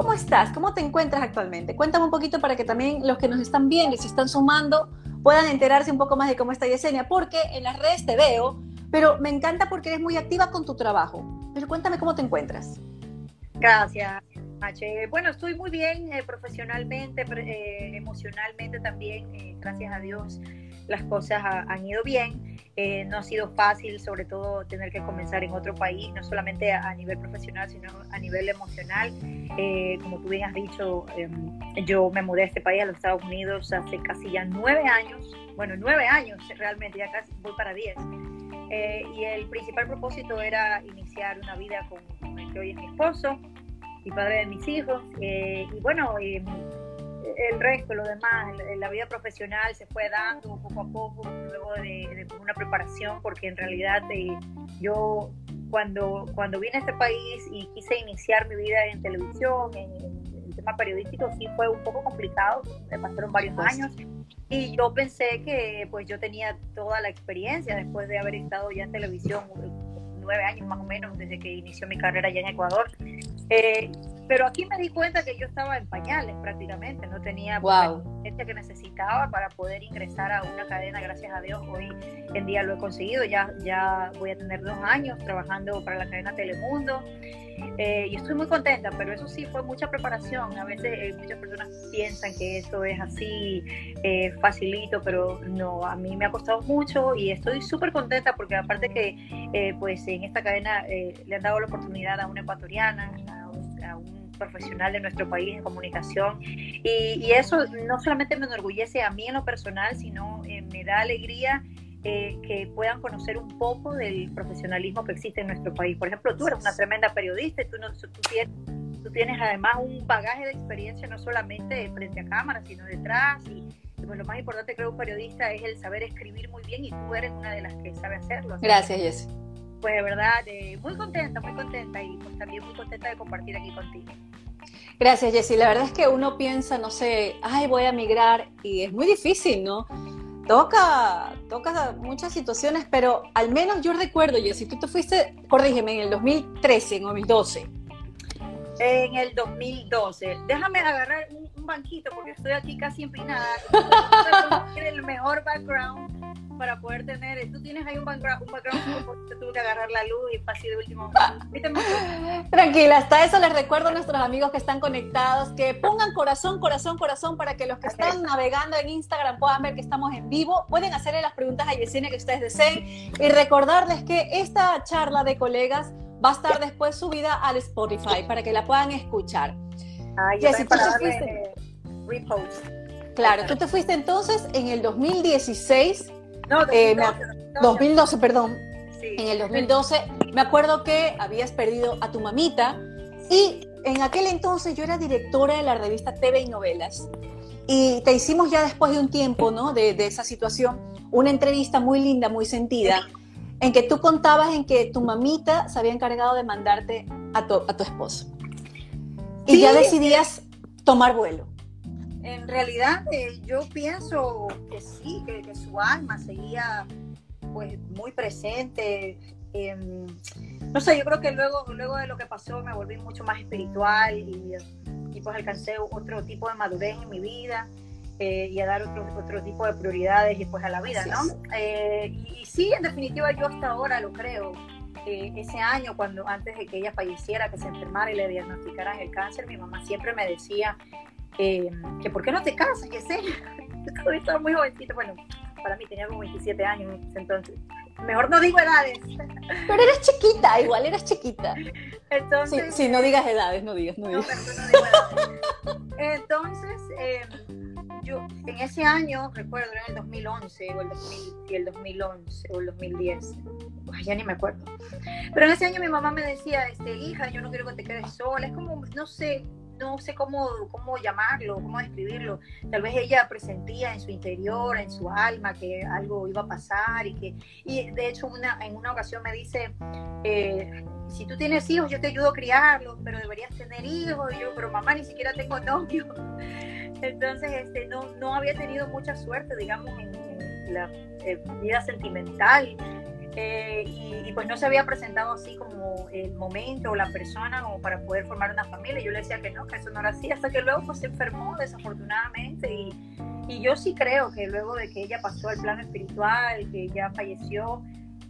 ¿cómo estás? ¿Cómo te encuentras actualmente? Cuéntame un poquito para que también los que nos están viendo y se están sumando puedan enterarse un poco más de cómo está Yesenia, porque en las redes te veo, pero me encanta porque eres muy activa con tu trabajo. Pero cuéntame cómo te encuentras. Gracias, H. Bueno, estoy muy bien eh, profesionalmente, eh, emocionalmente también, eh, gracias a Dios las cosas han ido bien. Eh, no ha sido fácil, sobre todo tener que comenzar en otro país, no solamente a, nivel profesional, sino a nivel emocional. Eh, como tú bien has dicho, em, yo me mudé a este país, a los Estados Unidos, hace casi ya nueve años, bueno, nueve años realmente, ya casi voy para diez. Eh, y el principal propósito era iniciar una vida con, con el que hoy es mi esposo y padre de mis hijos. y bueno, el resto, lo demás, la vida profesional se fue dando poco a poco, luego de, una preparación, porque en realidad eh, yo cuando, cuando vine a este país y quise iniciar mi vida en televisión, en, el tema periodístico, sí fue un poco complicado, me pasaron varios años. Y yo pensé que pues yo tenía toda la experiencia después de haber estado ya en televisión nueve años más o menos desde que inició mi carrera allá en Ecuador. Eh, pero aquí me di cuenta que yo estaba en pañales prácticamente, no tenía wow. gente que necesitaba para poder ingresar a una cadena, gracias a Dios, hoy en día lo he conseguido, ya, ya voy a tener dos años trabajando para la cadena Telemundo eh, y estoy muy contenta, pero eso sí fue mucha preparación, a veces eh, muchas personas piensan que eso es así eh, facilito, pero no, a mí me ha costado mucho y estoy súper contenta porque aparte que pues en esta cadena le han dado la oportunidad a una ecuatoriana, profesional de nuestro país en comunicación. Y, eso no solamente me enorgullece a mí en lo personal, sino eh, me da alegría eh, que puedan conocer un poco del profesionalismo que existe en nuestro país. Por ejemplo, tú eres una tremenda periodista y tú, no, tú, tienes, tú tienes además un bagaje de experiencia no solamente frente a cámara, sino detrás. Y, pues lo más importante creo un periodista es el saber escribir muy bien y tú eres una de las que sabe hacerlo. Gracias, Jessy pues de verdad, eh, muy contenta, muy contenta y pues también muy contenta de compartir aquí contigo. Gracias, Jessy. La verdad es que uno piensa, no sé, ay, voy a migrar y es muy difícil, ¿no? Toca, toca muchas situaciones, pero al menos yo recuerdo, Jessy, tú te fuiste, corrígeme, en el 2013, en 2012. En el 2012. Déjame agarrar un, un banquito porque estoy aquí casi empinada. el mejor background para poder tener, tú tienes ahí un background, un background porque tuve que agarrar la luz y pasé de último Tranquila, hasta eso les recuerdo a nuestros amigos que están conectados que pongan corazón, corazón, corazón para que los que están navegando en Instagram puedan ver que estamos en vivo. Pueden hacerle las preguntas a Yesenia que ustedes deseen y recordarles que esta charla de colegas va a estar después subida al Spotify para que la puedan escuchar. Ay, Jessy, tú te fuiste... repost. Claro, tú te fuiste entonces en el 2016 no, 2012, eh, perdón. En el 2012 me acuerdo que habías perdido a tu mamita y en aquel entonces yo era directora de la revista TV y Novelas y te hicimos ya después de un tiempo, ¿no? De, esa situación, una entrevista muy linda, muy sentida, en que tú contabas en que tu mamita se había encargado de mandarte a tu, a tu esposo. Y ya decidías tomar vuelo en realidad eh, yo pienso que sí, que, su alma seguía pues muy presente. Em, no sé, yo creo que luego, luego de lo que pasó me volví mucho más espiritual y, pues alcancé otro tipo de madurez en mi vida eh, y a dar otro, otro tipo de prioridades y pues a la vida, ¿no? Eh, y, sí, en definitiva yo hasta ahora lo creo. Ese año, cuando antes de que ella falleciera, que se enfermara y le diagnosticaran el cáncer, mi mamá siempre me decía eh, que por qué no te casas, que sé. Estaba muy jovencito, bueno, para mí tenía como 27 años entonces. Mejor no digo edades. Pero eres chiquita, igual eras chiquita. Entonces. Sí, no digas edades, no digas, no digas. Entonces, eh, yo en ese año, recuerdo, era en el 2011 o el, 2000, el 2011 o el 2010. ya ni me acuerdo. Pero en ese año mi mamá me decía, este, hija, yo no quiero que te quedes sola. Es como, no sé, no sé cómo, cómo llamarlo, cómo describirlo. Tal vez ella presentía en su interior, en su alma, que algo iba a pasar y que, y de hecho una, en una ocasión me dice, eh, si tú tienes hijos, yo te ayudo a criarlos, pero deberías tener hijos. Y yo, pero mamá, ni siquiera tengo novio. Entonces, este, no, no había tenido mucha suerte, digamos, en, la eh, vida sentimental. Eh, y, pues no se había presentado así como el momento o la persona como para poder formar una familia. Yo le decía que no, que eso no era así, hasta que luego pues se enfermó desafortunadamente y, y yo sí creo que luego de que ella pasó al plano espiritual, que ella falleció,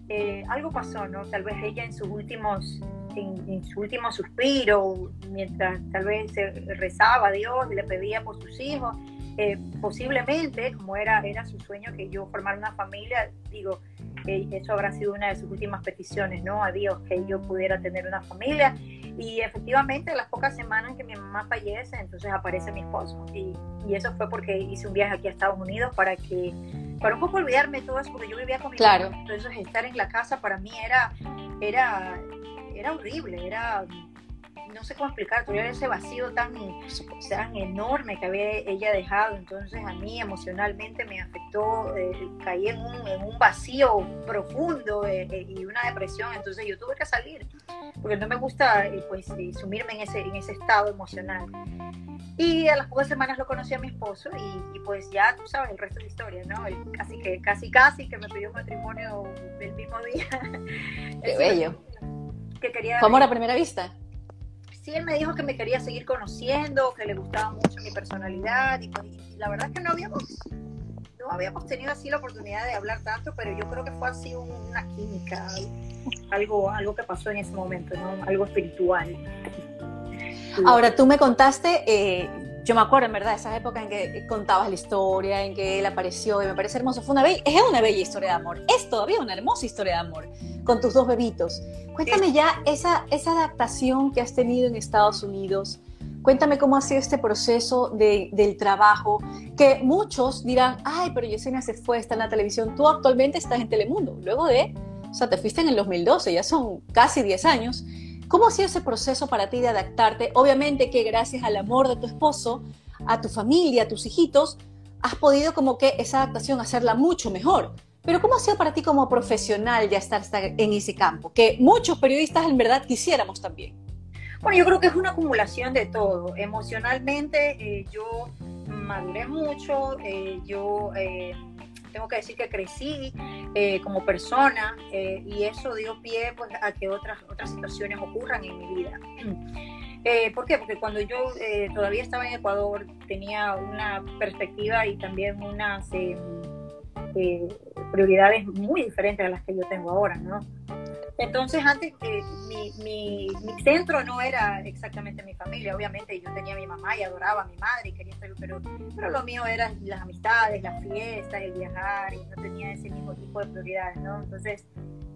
eh, algo pasó, ¿no? Tal vez ella en sus últimos, en, su último suspiro, mientras tal vez rezaba a Dios y le pedía por sus hijos, eh, posiblemente, como era, era su sueño que yo formara una familia, digo, que eso habrá sido una de sus últimas peticiones, ¿no? A Dios, que yo pudiera tener una familia. Y efectivamente, a las pocas semanas que mi mamá fallece, entonces aparece mi esposo. Y, y eso fue porque hice un viaje aquí a Estados Unidos para que, para un poco olvidarme de todo eso, porque yo vivía con mi claro. Entonces, estar en la casa para mí era, era, era horrible, era no sé cómo explicar, tuviera ese vacío tan, tan enorme que había ella dejado, entonces a mí emocionalmente me afectó, eh, caí en un, en un, vacío profundo eh, eh, y una depresión, entonces yo tuve que salir, porque no me gusta pues sumirme en ese, en ese estado emocional. Y a las pocas semanas lo conocí a mi esposo y, pues ya tú sabes el resto de la historia, ¿no? casi que, casi, casi que me pidió matrimonio el mismo día. Qué bello. Que quería... ¿Fue amor a primera vista? sí, él me dijo que me quería seguir conociendo, que le gustaba mucho mi personalidad y, pues, la verdad es que no habíamos, no habíamos tenido así la oportunidad de hablar tanto, pero yo creo que fue así una química, algo, algo que pasó en ese momento, ¿no? algo espiritual. Ahora, tú me contaste, eh, yo me acuerdo en verdad, esas épocas en que contabas la historia, en que él apareció y me parece hermoso. Fue una bella, es una bella historia de amor. Es todavía una hermosa historia de amor con tus dos bebitos. Cuéntame ya esa, esa adaptación que has tenido en Estados Unidos. Cuéntame cómo ha sido este proceso de, del trabajo, que muchos dirán, ay, pero Yesenia se fue, está en la televisión, tú actualmente estás en Telemundo, luego de, o sea, te fuiste en el 2012, ya son casi 10 años. ¿Cómo ha sido ese proceso para ti de adaptarte? Obviamente que gracias al amor de tu esposo, a tu familia, a tus hijitos, has podido como que esa adaptación hacerla mucho mejor. Pero ¿cómo ha sido para ti como profesional ya estar en ese campo? Que muchos periodistas en verdad quisiéramos también. Bueno, yo creo que es una acumulación de todo. Emocionalmente eh, yo maduré mucho, eh, yo eh, tengo que decir que crecí como persona y eso dio pie pues, a que otras, otras situaciones ocurran en mi vida. ¿Por qué? Porque cuando yo todavía estaba en Ecuador tenía una perspectiva y también unas eh, prioridades muy diferentes a las que yo tengo ahora, ¿no? Entonces, antes, eh, mi, mi, mi, centro no era exactamente mi familia, obviamente yo tenía a mi mamá y adoraba a mi madre y quería estar, pero, pero lo mío eran las amistades, las fiestas, el viajar, y no tenía ese mismo tipo de prioridades, ¿no? Entonces,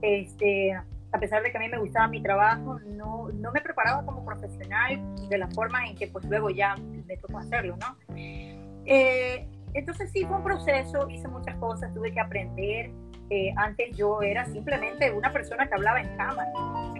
este, a pesar de que a mí me gustaba mi trabajo, no, no me preparaba como profesional de la forma en que pues luego ya me tocó hacerlo, ¿no? Eh, entonces sí, fue un proceso, hice muchas cosas, tuve que aprender. Eh, antes yo era simplemente una persona que hablaba en cámara,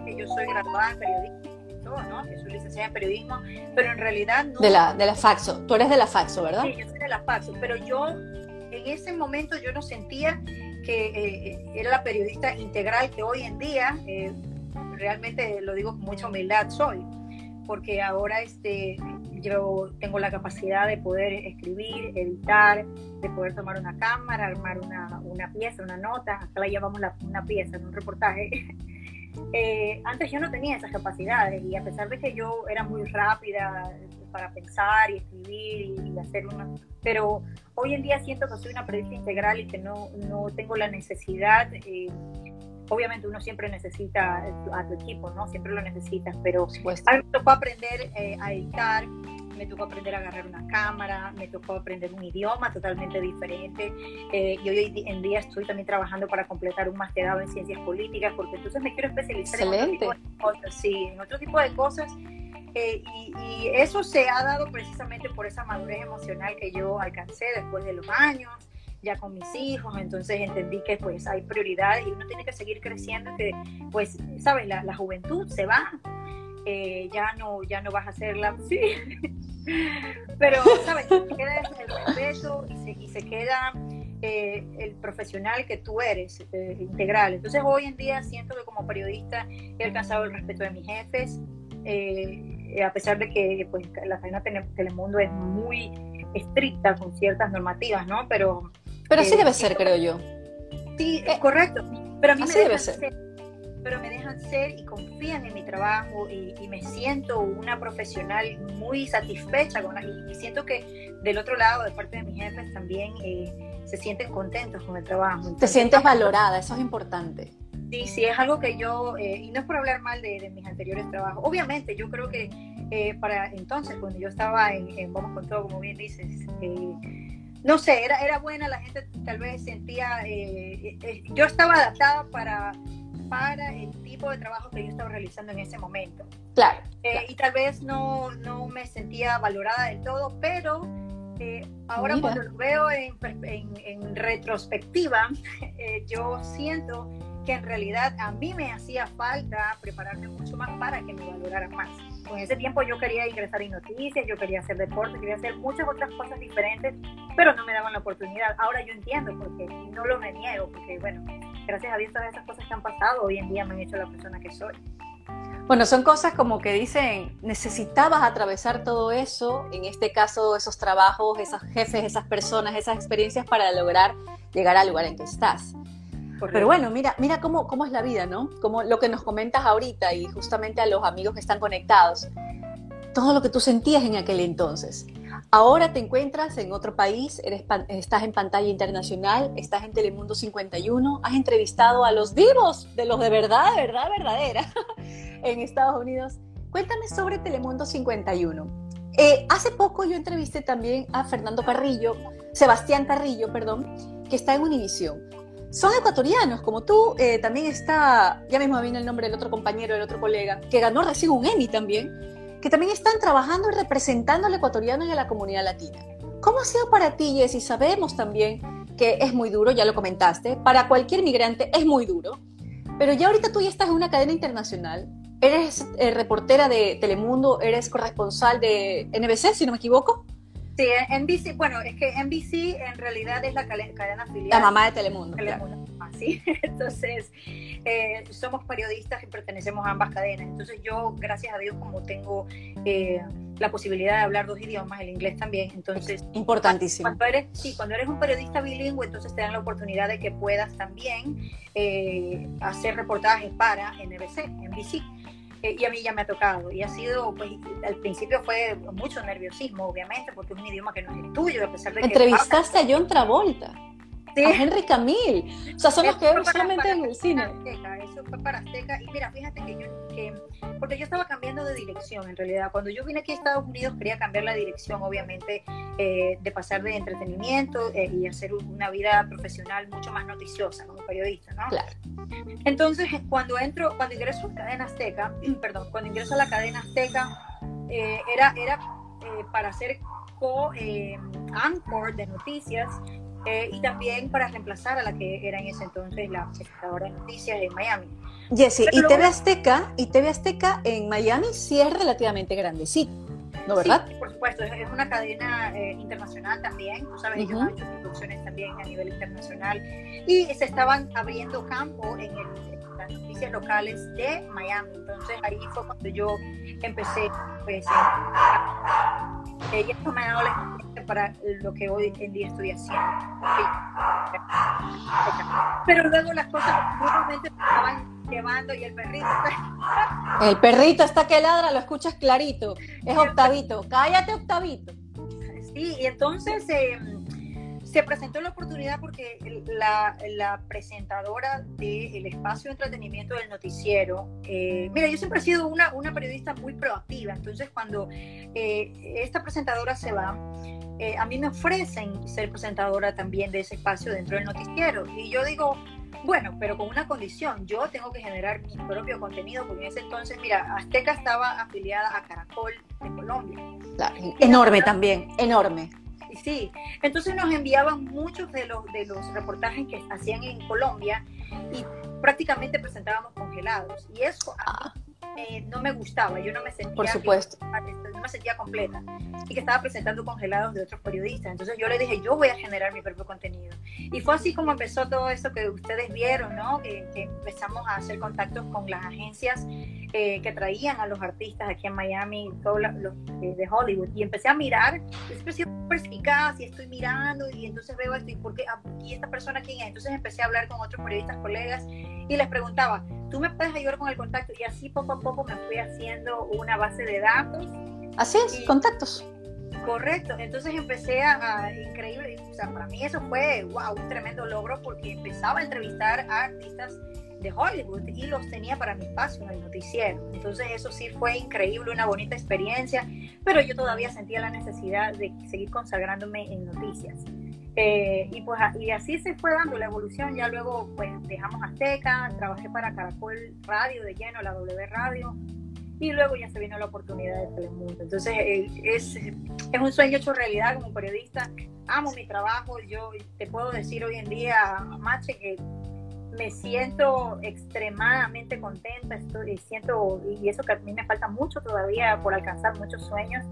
que yo soy graduada en periodismo, ¿no? que soy licenciada en periodismo, pero en realidad no. De la, de la Faxo, tú eres de la Faxo, ¿verdad? Sí, yo soy de la Faxo, pero yo en ese momento yo no sentía que eh, era la periodista integral que hoy en día, eh, realmente lo digo con mucha humildad, soy porque ahora este, yo tengo la capacidad de poder escribir, editar, de poder tomar una cámara, armar una, una pieza, una nota, acá la llamamos la, una pieza un reportaje. Eh, antes yo no tenía esas capacidades y a pesar de que yo era muy rápida para pensar y escribir y, hacer una... Pero hoy en día siento que soy una periodista integral y que no, no tengo la necesidad... Eh, obviamente uno siempre necesita a tu equipo, ¿no? Siempre lo necesitas, pero a mí me tocó aprender eh, a editar, me tocó aprender a agarrar una cámara, me tocó aprender un idioma totalmente diferente eh, y hoy en día estoy también trabajando para completar un masterado en ciencias políticas porque entonces me quiero especializar en otro tipo de cosas, sí, en otro tipo de cosas eh, y, y, eso se ha dado precisamente por esa madurez emocional que yo alcancé después de los años ya con mis hijos, entonces entendí que pues hay prioridades y uno tiene que seguir creciendo, que pues, sabes, la, la juventud se va, eh, ya no ya no vas a hacerla, sí, pero, sabes, se queda el respeto y se, y se queda eh, el profesional que tú eres, eh, integral. Entonces hoy en día siento que como periodista he alcanzado el respeto de mis jefes, a pesar de que pues, la cadena Telemundo es muy estricta con ciertas normativas, ¿no? Pero pero sí debe ser, creo yo. Sí, es correcto. Pero a mí me dejan ser. pero me dejan ser y confían en mi trabajo y, me siento una profesional muy satisfecha con y, y, siento que del otro lado, de parte de mis jefes también eh, se sienten contentos con el trabajo. Te sientes valorada, eso es importante. Sí, sí, es algo que yo, eh, y no es por hablar mal de, mis anteriores trabajos, obviamente yo creo que eh, para entonces, cuando yo estaba en, Vamos con todo, como bien dices, eh, no sé, era, era buena, la gente tal vez sentía, yo estaba adaptada para, para el tipo de trabajo que yo estaba realizando en ese momento. Claro. Y tal vez no, no me sentía valorada del todo, pero ahora cuando lo veo en, en, retrospectiva, yo siento que en realidad a mí me hacía falta prepararme mucho más para que me valoraran más. En ese tiempo yo quería ingresar en noticias, yo quería hacer deporte, quería hacer muchas otras cosas diferentes, pero no me daban la oportunidad. Ahora yo entiendo porque no lo me niego, porque bueno, gracias a Dios todas esas cosas que han pasado hoy en día me han hecho la persona que soy. Bueno, son cosas como que dicen, necesitabas atravesar todo eso, en este caso esos trabajos, esos jefes, esas personas, esas experiencias para lograr llegar al lugar en que estás. Pero bueno, mira, mira cómo, cómo es la vida, ¿no? Como lo que nos comentas ahorita y justamente a los amigos que están conectados. Todo lo que tú sentías en aquel entonces. Ahora te encuentras en otro país, eres, estás en pantalla internacional, estás en Telemundo 51, has entrevistado a los vivos, de los de verdad, de verdad, verdadera, en Estados Unidos. Cuéntame sobre Telemundo 51. Eh, hace poco yo entrevisté también a Fernando Carrillo, Sebastián Carrillo, perdón, que está en Univisión son ecuatorianos, como tú. Eh, también está, ya mismo vino el nombre del otro compañero, del otro colega, que ganó recién un Emmy también, que también están trabajando y representando al ecuatoriano en la comunidad latina. ¿Cómo ha sido para ti, Jessy? Sabemos también que es muy duro, ya lo comentaste, para cualquier migrante es muy duro, pero ya ahorita tú ya estás en una cadena internacional, eres eh, reportera de Telemundo, eres corresponsal de NBC, si no me equivoco. Sí, NBC, bueno, es que NBC en realidad es la cadena filial. La mamá de Telemundo. Telemundo ¿sí? Entonces, eh, somos periodistas y pertenecemos a ambas cadenas. Entonces, yo, gracias a Dios, como tengo eh, la posibilidad de hablar dos idiomas, el inglés también, entonces... Importantísimo. Cuando eres, sí, cuando eres un periodista bilingüe, entonces te dan la oportunidad de que puedas también eh, hacer reportajes para NBC, NBC. Y a mí ya me ha tocado. Y ha sido, pues, al principio fue mucho nerviosismo, obviamente, porque es un idioma que no es el tuyo, a pesar de que... Entrevistaste a John Travolta. Sí. A Henry Camil. O sea, son los que vemos solamente en el cine. eso fue para Azteca. Y mira, fíjate que yo, que, porque yo estaba cambiando de dirección en realidad. Cuando yo vine aquí a Estados Unidos quería cambiar la dirección, obviamente, eh, de pasar de entretenimiento eh, y hacer una vida profesional mucho más noticiosa como periodista, ¿no? Claro. Entonces, cuando entro, cuando ingreso a la cadena Azteca, perdón, cuando ingreso a la cadena Azteca, eh, era, era para ser co-anchor de noticias eh, y también para reemplazar a la que era en ese entonces la presentadora de noticias en Miami. Jessy, y TV Azteca, y TV Azteca en Miami sí es relativamente grandecito, ¿no verdad? Sí, por supuesto, es, una cadena eh, internacional también, tú sabes, uh hecho producciones también a nivel internacional y se estaban abriendo campo en, las noticias locales de Miami, entonces ahí fue cuando yo empecé, pues, ella me ha dado la para lo que hoy en día estoy haciendo. Pero luego las cosas nuevamente me estaban llevando y el perrito está... El perrito está que ladra, lo escuchas clarito. Es Octavito. Cállate, Octavito. Sí, y entonces... Eh, se presentó la oportunidad porque la, la presentadora del espacio de entretenimiento del noticiero, eh, mira, yo siempre he sido una, una periodista muy proactiva, entonces cuando eh, esta presentadora se va, eh, a mí me ofrecen ser presentadora también de ese espacio dentro del noticiero. Y yo digo, bueno, pero con una condición, yo tengo que generar mi propio contenido, porque en ese entonces, mira, Azteca estaba afiliada a Caracol de Colombia. enorme también, enorme. Sí, entonces nos enviaban muchos de los, de los reportajes que hacían en Colombia y prácticamente presentábamos congelados. Y eso a mí, ah. no me gustaba, yo no me sentía... Por supuesto. no me sentía completa y que estaba presentando congelados de otros periodistas. Entonces yo le dije, yo voy a generar mi propio contenido. Y fue así como empezó todo eso que ustedes vieron, ¿no? Que, empezamos a hacer contactos con las agencias eh, que traían a los artistas aquí en Miami, todos los, de Hollywood. Y empecé a mirar, siempre he sido perspicaz y estoy mirando y entonces veo esto y, ¿por qué? Ah, ¿y esta persona quién es? Entonces empecé a hablar con otros periodistas, colegas y les preguntaba, ¿tú me puedes ayudar con el contacto? Y así poco a poco me fui haciendo una base de datos. Así es, contactos. Correcto, entonces empecé a, increíble, o sea, para mí eso fue, wow, un tremendo logro porque empezaba a entrevistar a artistas de Hollywood y los tenía para mi espacio en el noticiero. Entonces eso sí fue increíble, una bonita experiencia, pero yo todavía sentía la necesidad de seguir consagrándome en noticias. Eh, y pues y así se fue dando la evolución. Ya luego pues dejamos Azteca, trabajé para Caracol Radio de lleno, la W Radio, y luego ya se vino la oportunidad de Telemundo. Entonces eh, es, es un sueño hecho realidad como periodista. Amo mi trabajo. Yo te puedo decir hoy en día, Mache, que me siento extremadamente contenta, estoy, siento, y eso que a mí me falta mucho todavía por alcanzar muchos sueños,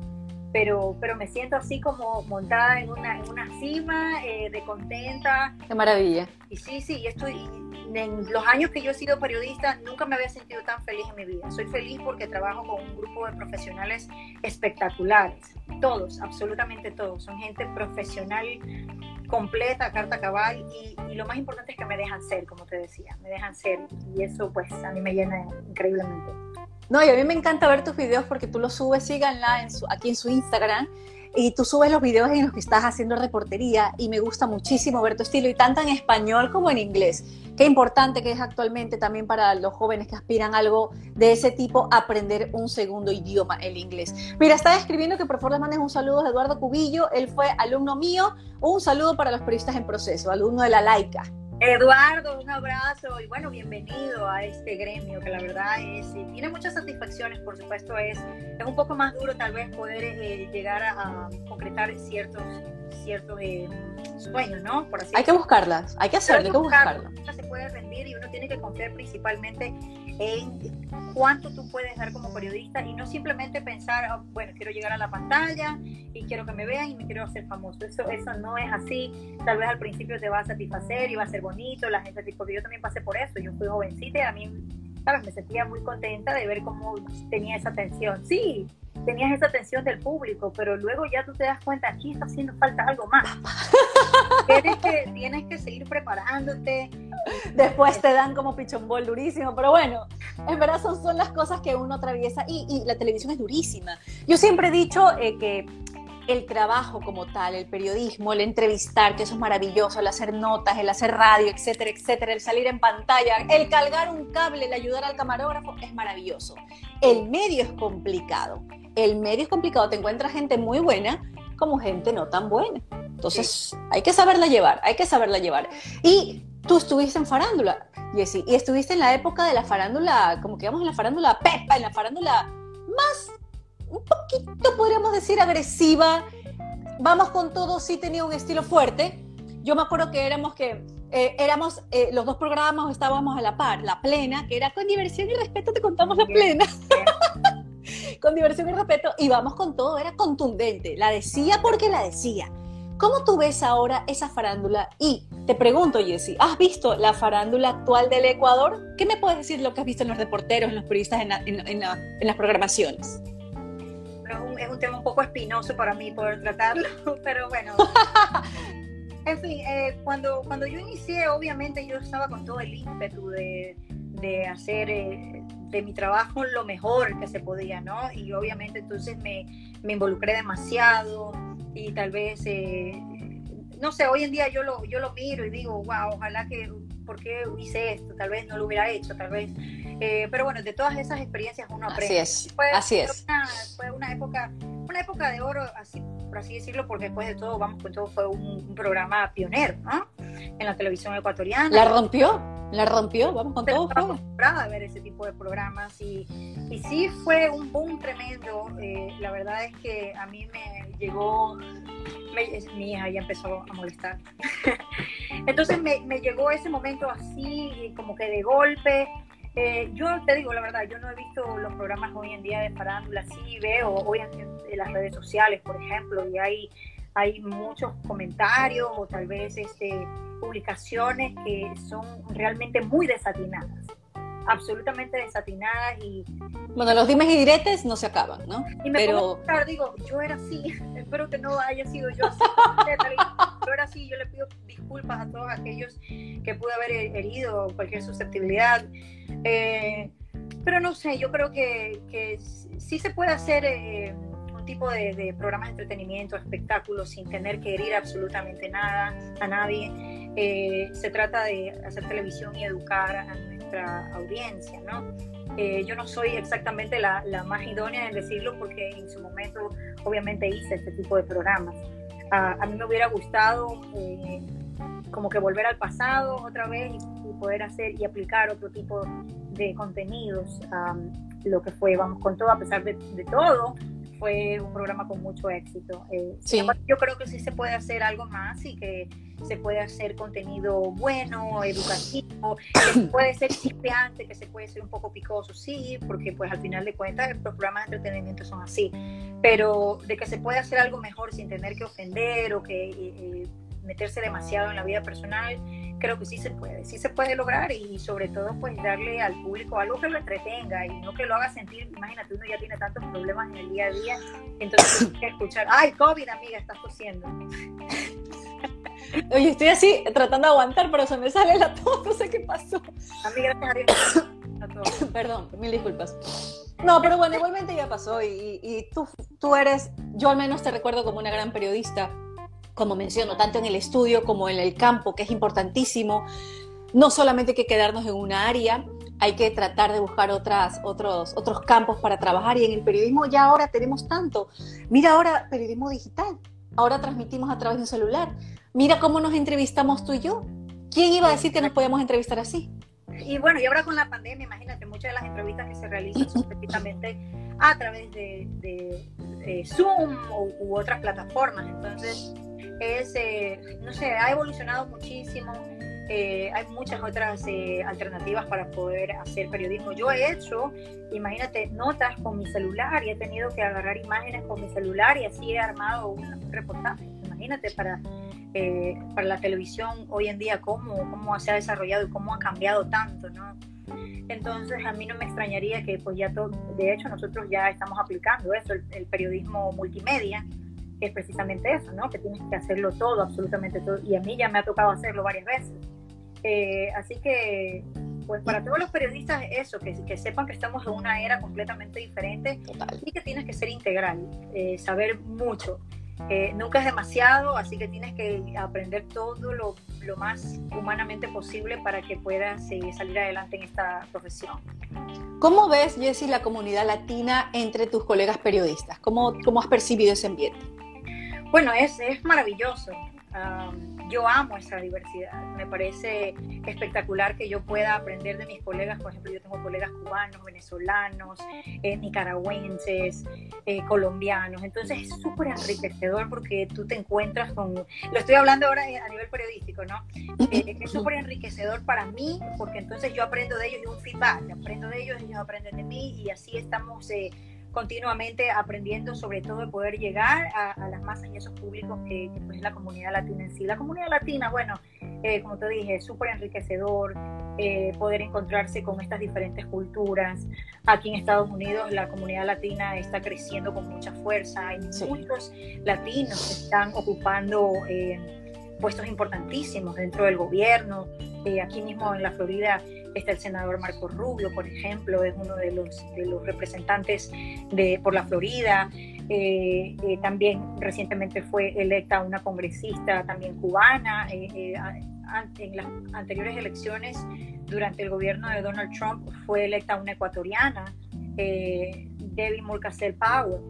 pero, pero me siento así como montada en una, en una cima, eh, de contenta. Qué maravilla. Y sí, sí, estoy, en los años que yo he sido periodista, nunca me había sentido tan feliz en mi vida. Soy feliz porque trabajo con un grupo de profesionales espectaculares. Todos, absolutamente todos. Son gente profesional completa, carta cabal. Y, y, lo más importante es que me dejan ser, como te decía. Me dejan ser. Y eso, pues, a mí me llena increíblemente. No, y a mí me encanta ver tus videos porque tú los subes, síganla aquí en su Instagram y tú subes los videos en los que estás haciendo reportería y me gusta muchísimo ver tu estilo y tanto en español como en inglés. Qué importante que es actualmente también para los jóvenes que aspiran a algo de ese tipo aprender un segundo idioma, el inglés. Mira, está escribiendo que por favor les mandes un saludo a Eduardo Cubillo, él fue alumno mío, un saludo para los periodistas en proceso, alumno de la laica. Eduardo, un abrazo y bueno, bienvenido a este gremio que la verdad es, tiene muchas satisfacciones, por supuesto es, es un poco más duro tal vez poder eh, llegar a, concretar ciertos, ciertos eh, sueños, ¿no? Por así hay que buscarlas, hay que hacerlo, hay que buscarlas. Se puede rendir y uno tiene que confiar principalmente en cuánto tú puedes dar como periodista y no simplemente pensar, oh, bueno, quiero llegar a la pantalla y quiero que me vean y me quiero hacer famoso. Eso, eso no es así. Tal vez al principio te va a satisfacer y va a ser bonito, la gente, porque yo también pasé por eso. Yo fui jovencita y a mí, ¿sabes? Me sentía muy contenta de ver cómo tenía esa atención. Sí, tenías esa atención del público, pero luego ya tú te das cuenta, aquí está haciendo falta algo más. tienes, que, tienes que seguir preparándote. Después te dan como pichombol durísimo, pero bueno, en verdad son, son las cosas que uno atraviesa y, y la televisión es durísima. Yo siempre he dicho eh, que el trabajo como tal, el periodismo, el entrevistar, que eso es maravilloso, el hacer notas, el hacer radio, etcétera, etcétera, el salir en pantalla, el cargar un cable, el ayudar al camarógrafo, es maravilloso. El medio es complicado el medio es complicado, te encuentras gente muy buena como gente no tan buena. Entonces, hay que saberla llevar, hay que saberla llevar. Y tú estuviste en farándula, Jessy, y estuviste en la época de la farándula, como que vamos en la farándula Pepa, en la farándula más, un poquito podríamos decir agresiva. Vamos con todo, sí tenía un estilo fuerte. Yo me acuerdo que éramos que eh, éramos eh, los dos programas estábamos a la par, la plena, que era con diversión y respeto te contamos la plena con diversión y respeto, y vamos con todo, era contundente, la decía porque la decía. ¿Cómo tú ves ahora esa farándula? Y te pregunto, Jessy, ¿has visto la farándula actual del Ecuador? ¿Qué me puedes decir de lo que has visto en los reporteros, en los periodistas, en, las programaciones? Es un tema un poco espinoso para mí poder tratarlo, pero bueno. en fin, eh, cuando, cuando yo inicié, obviamente yo estaba con todo el ímpetu de, de hacer eh, de mi trabajo lo mejor que se podía, ¿no? Y obviamente entonces me, me involucré demasiado y tal vez, eh, no sé, hoy en día yo lo, yo lo miro y digo, wow, ojalá que, ¿por qué hice esto? Tal vez no lo hubiera hecho, tal vez. Eh, pero bueno, de todas esas experiencias uno aprende. Así es, así es. Una, fue una época, una época de oro, así, por así decirlo, porque después de todo, vamos, pues todo fue un, un programa pionero, ¿no? En la televisión ecuatoriana. ¿La rompió? La rompió, vamos con todo. Estaba acostumbrada a ver ese tipo de programas y, y sí fue un boom tremendo. Eh, la verdad es que a mí me llegó, mi hija ya empezó a molestar. Entonces me, me, llegó ese momento así, como que de golpe. Eh, yo te digo la verdad, yo no he visto los programas hoy en día de farándula, sí veo hoy en, las redes sociales, por ejemplo, y hay, hay muchos comentarios o tal vez este, publicaciones que son realmente muy desatinadas absolutamente desatinadas y... Bueno, los dimes y diretes no se acaban, ¿no? Y me Pero... pongo digo, yo era así, espero que no haya sido yo así. yo era así, yo le pido disculpas a todos aquellos que pude haber herido cualquier susceptibilidad. Eh, pero no sé, yo creo que, que sí se puede hacer... Eh, tipo de, de, programas de entretenimiento, espectáculos, sin tener que herir absolutamente nada a nadie. Eh, se trata de hacer televisión y educar a audiencia, ¿no? Eh, yo no soy exactamente la, más idónea en decirlo porque en su momento obviamente hice este tipo de programas. a mí me hubiera gustado eh, como que volver al pasado otra vez y, poder hacer y aplicar otro tipo de contenidos, lo que fue, vamos con todo, a pesar de, de todo, fue un programa con mucho éxito. Eh, yo creo que sí se puede hacer algo más y que se puede hacer contenido bueno, educativo, que puede ser chispeante, que se puede ser un poco picoso, sí, porque pues al final de cuentas los programas de entretenimiento son así, pero de que se puede hacer algo mejor sin tener que ofender o que... Eh, meterse demasiado en la vida personal, creo que sí se puede, sí se puede lograr y sobre todo pues darle al público algo que lo entretenga y no que lo haga sentir, imagínate, uno ya tiene tantos problemas en el día a día, entonces tienes que escuchar, ay, COVID amiga, estás tosiendo. Oye, estoy así tratando de aguantar, pero se me sale la tos, no sé qué pasó. Amiga, gracias a Dios. Perdón, mil disculpas. No, pero bueno, igualmente ya pasó y, y, tú, tú eres, yo al menos te recuerdo como una gran periodista como menciono, tanto en el estudio como en el campo, que es importantísimo. No solamente hay que quedarnos en una área, hay que tratar de buscar otras, otros, otros campos para trabajar y en el periodismo ya ahora tenemos tanto. Mira ahora periodismo digital, ahora transmitimos a través de un celular. Mira cómo nos entrevistamos tú y yo. ¿Quién iba a decir que nos podíamos entrevistar así? Y bueno, y ahora con la pandemia, imagínate, muchas de las entrevistas que se realizan son precisamente a través de, Zoom u otras plataformas. Entonces, es, eh, no sé, ha evolucionado muchísimo. Eh, hay muchas otras eh, alternativas para poder hacer periodismo. Yo he hecho, imagínate, notas con mi celular y he tenido que agarrar imágenes con mi celular y así he armado un reportaje. Imagínate para, para la televisión hoy en día cómo, cómo se ha desarrollado y cómo ha cambiado tanto, ¿no? Entonces a mí no me extrañaría que pues ya todo, de hecho nosotros ya estamos aplicando eso, el periodismo multimedia, es precisamente eso, ¿no? Que tienes que hacerlo todo, absolutamente todo. Y a mí ya me ha tocado hacerlo varias veces. Eh, así que, pues para todos los periodistas, eso, que, que, sepan que estamos en una era completamente diferente y que tienes que ser integral, eh, saber mucho. Eh, nunca es demasiado, así que tienes que aprender todo lo, lo más humanamente posible para que puedas salir adelante en esta profesión. ¿Cómo ves, Jessy, la comunidad latina entre tus colegas periodistas? ¿Cómo, cómo has percibido ese ambiente? Bueno, es, es maravilloso. yo amo esa diversidad. Me parece espectacular que yo pueda aprender de mis colegas. Por ejemplo, yo tengo colegas cubanos, venezolanos, eh, nicaragüenses, eh, colombianos. Entonces es súper enriquecedor porque tú te encuentras con... Lo estoy hablando ahora a nivel periodístico, ¿no? Eh, es súper enriquecedor para mí porque entonces yo aprendo de ellos y un feedback. Aprendo de ellos, ellos aprenden de mí y así estamos continuamente aprendiendo sobre todo de poder llegar a, las masas y esos públicos que, pues, es la comunidad latina en sí. La comunidad latina, bueno, eh, como te dije, es súper enriquecedor eh, poder encontrarse con estas diferentes culturas. Aquí en Estados Unidos la comunidad latina está creciendo con mucha fuerza. Hay muchos latinos que están ocupando eh, puestos importantísimos dentro del gobierno. aquí mismo en la Florida está el senador Marco Rubio, por ejemplo, es uno de los, de los representantes de, por la Florida. Eh, eh, también recientemente fue electa una congresista también cubana. Eh, en las anteriores elecciones, durante el gobierno de Donald Trump, fue electa una ecuatoriana, Debbie Murcasel Powell,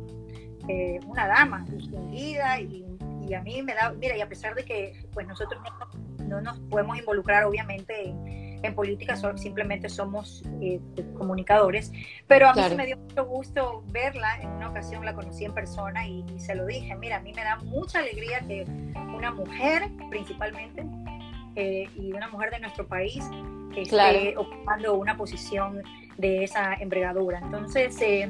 una dama distinguida y, y, a mí me da, mira, y a pesar de que pues nosotros no, no nos podemos involucrar obviamente en en política simplemente somos eh, comunicadores, pero a mí me dio mucho gusto verla, en una ocasión la conocí en persona y, se lo dije, mira, a mí me da mucha alegría que una mujer principalmente, eh, y una mujer de nuestro país, esté ocupando una posición de esa envergadura. Entonces, eh,